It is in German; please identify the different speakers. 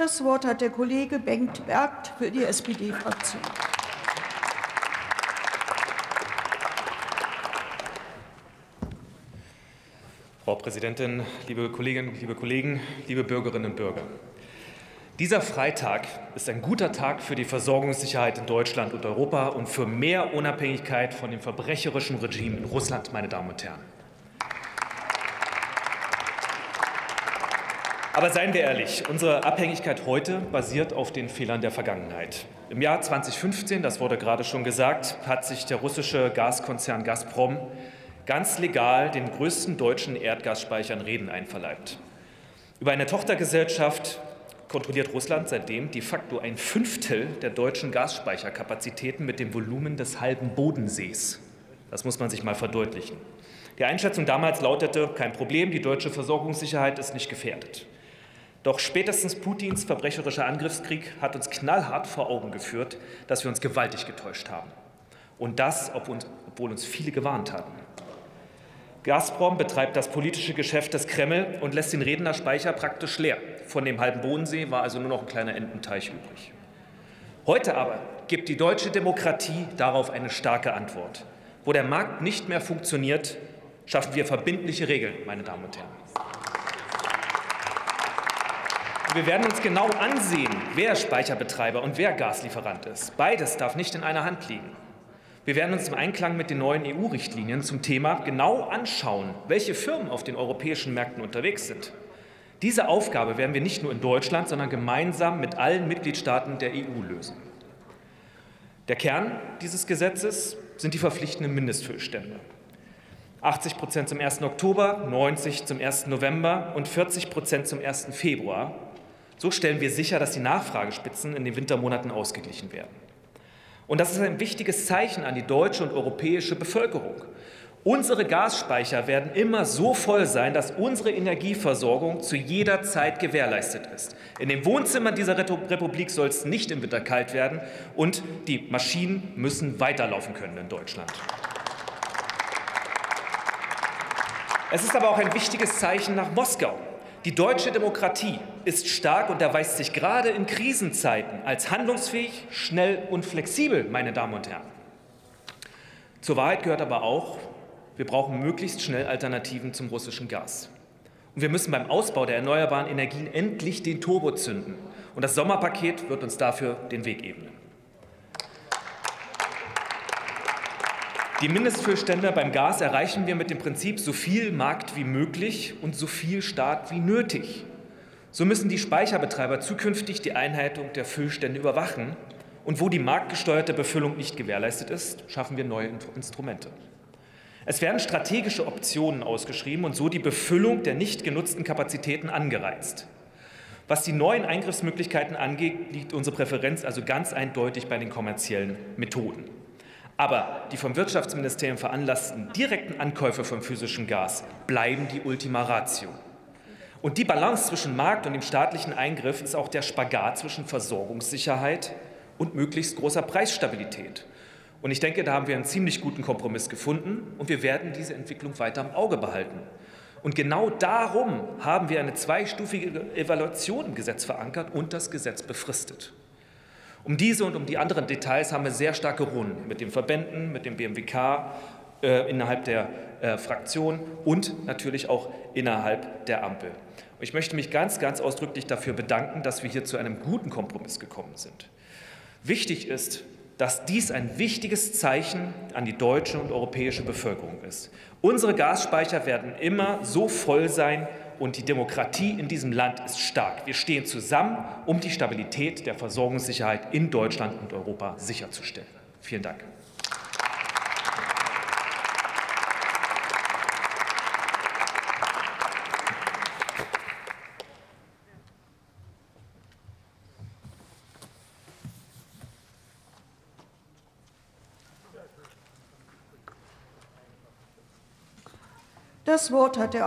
Speaker 1: Das Wort hat der Kollege Bengt Bergt für die SPD-Fraktion.
Speaker 2: Frau Präsidentin, liebe Kolleginnen, liebe Kollegen, liebe Bürgerinnen und Bürger! Dieser Freitag ist ein guter Tag für die Versorgungssicherheit in Deutschland und Europa und für mehr Unabhängigkeit von dem verbrecherischen Regime in Russland, meine Damen und Herren. Aber seien wir ehrlich, unsere Abhängigkeit heute basiert auf den Fehlern der Vergangenheit. Im Jahr 2015, das wurde gerade schon gesagt, hat sich der russische Gaskonzern Gazprom ganz legal den größten deutschen Erdgasspeicher in Reden einverleibt. Über eine Tochtergesellschaft kontrolliert Russland seitdem de facto ein Fünftel der deutschen Gasspeicherkapazitäten mit dem Volumen des halben Bodensees. Das muss man sich mal verdeutlichen. Die Einschätzung damals lautete, kein Problem, die deutsche Versorgungssicherheit ist nicht gefährdet. Doch spätestens Putins verbrecherischer Angriffskrieg hat uns knallhart vor Augen geführt, dass wir uns gewaltig getäuscht haben. Und das, obwohl uns viele gewarnt hatten. Gazprom betreibt das politische Geschäft des Kreml und lässt den Redner Speicher praktisch leer. Von dem halben Bodensee war also nur noch ein kleiner Ententeich übrig. Heute aber gibt die deutsche Demokratie darauf eine starke Antwort. Wo der Markt nicht mehr funktioniert, schaffen wir verbindliche Regeln, meine Damen und Herren. Wir werden uns genau ansehen, wer Speicherbetreiber und wer Gaslieferant ist. Beides darf nicht in einer Hand liegen. Wir werden uns im Einklang mit den neuen EU-Richtlinien zum Thema genau anschauen, welche Firmen auf den europäischen Märkten unterwegs sind. Diese Aufgabe werden wir nicht nur in Deutschland, sondern gemeinsam mit allen Mitgliedstaaten der EU lösen. Der Kern dieses Gesetzes sind die verpflichtenden Mindestfüllstände. 80 Prozent zum 1. Oktober, 90 zum 1. November und 40 Prozent zum 1. Februar. So stellen wir sicher, dass die Nachfragespitzen in den Wintermonaten ausgeglichen werden. Und das ist ein wichtiges Zeichen an die deutsche und europäische Bevölkerung. Unsere Gasspeicher werden immer so voll sein, dass unsere Energieversorgung zu jeder Zeit gewährleistet ist. In den Wohnzimmern dieser Republik soll es nicht im Winter kalt werden und die Maschinen müssen weiterlaufen können in Deutschland. Es ist aber auch ein wichtiges Zeichen nach Moskau. Die deutsche Demokratie ist stark und erweist sich gerade in Krisenzeiten als handlungsfähig, schnell und flexibel, meine Damen und Herren. Zur Wahrheit gehört aber auch, wir brauchen möglichst schnell Alternativen zum russischen Gas. Und wir müssen beim Ausbau der erneuerbaren Energien endlich den Turbo zünden. Und das Sommerpaket wird uns dafür den Weg ebnen. Die Mindestfüllstände beim Gas erreichen wir mit dem Prinzip so viel Markt wie möglich und so viel Staat wie nötig. So müssen die Speicherbetreiber zukünftig die Einhaltung der Füllstände überwachen. Und wo die marktgesteuerte Befüllung nicht gewährleistet ist, schaffen wir neue Instrumente. Es werden strategische Optionen ausgeschrieben und so die Befüllung der nicht genutzten Kapazitäten angereizt. Was die neuen Eingriffsmöglichkeiten angeht, liegt unsere Präferenz also ganz eindeutig bei den kommerziellen Methoden. Aber die vom Wirtschaftsministerium veranlassten direkten Ankäufe von physischem Gas bleiben die Ultima Ratio. Und die Balance zwischen Markt und dem staatlichen Eingriff ist auch der Spagat zwischen Versorgungssicherheit und möglichst großer Preisstabilität. Und ich denke, da haben wir einen ziemlich guten Kompromiss gefunden und wir werden diese Entwicklung weiter im Auge behalten. Und genau darum haben wir eine zweistufige Evaluation im Gesetz verankert und das Gesetz befristet. Um diese und um die anderen Details haben wir sehr starke Runden mit den Verbänden, mit dem BMWK, äh, innerhalb der äh, Fraktion und natürlich auch innerhalb der Ampel. Ich möchte mich ganz, ganz ausdrücklich dafür bedanken, dass wir hier zu einem guten Kompromiss gekommen sind. Wichtig ist, dass dies ein wichtiges Zeichen an die deutsche und europäische Bevölkerung ist. Unsere Gasspeicher werden immer so voll sein, und die Demokratie in diesem Land ist stark. Wir stehen zusammen, um die Stabilität der Versorgungssicherheit in Deutschland und Europa sicherzustellen. Vielen Dank.
Speaker 1: Das Wort hat der Abgeordnete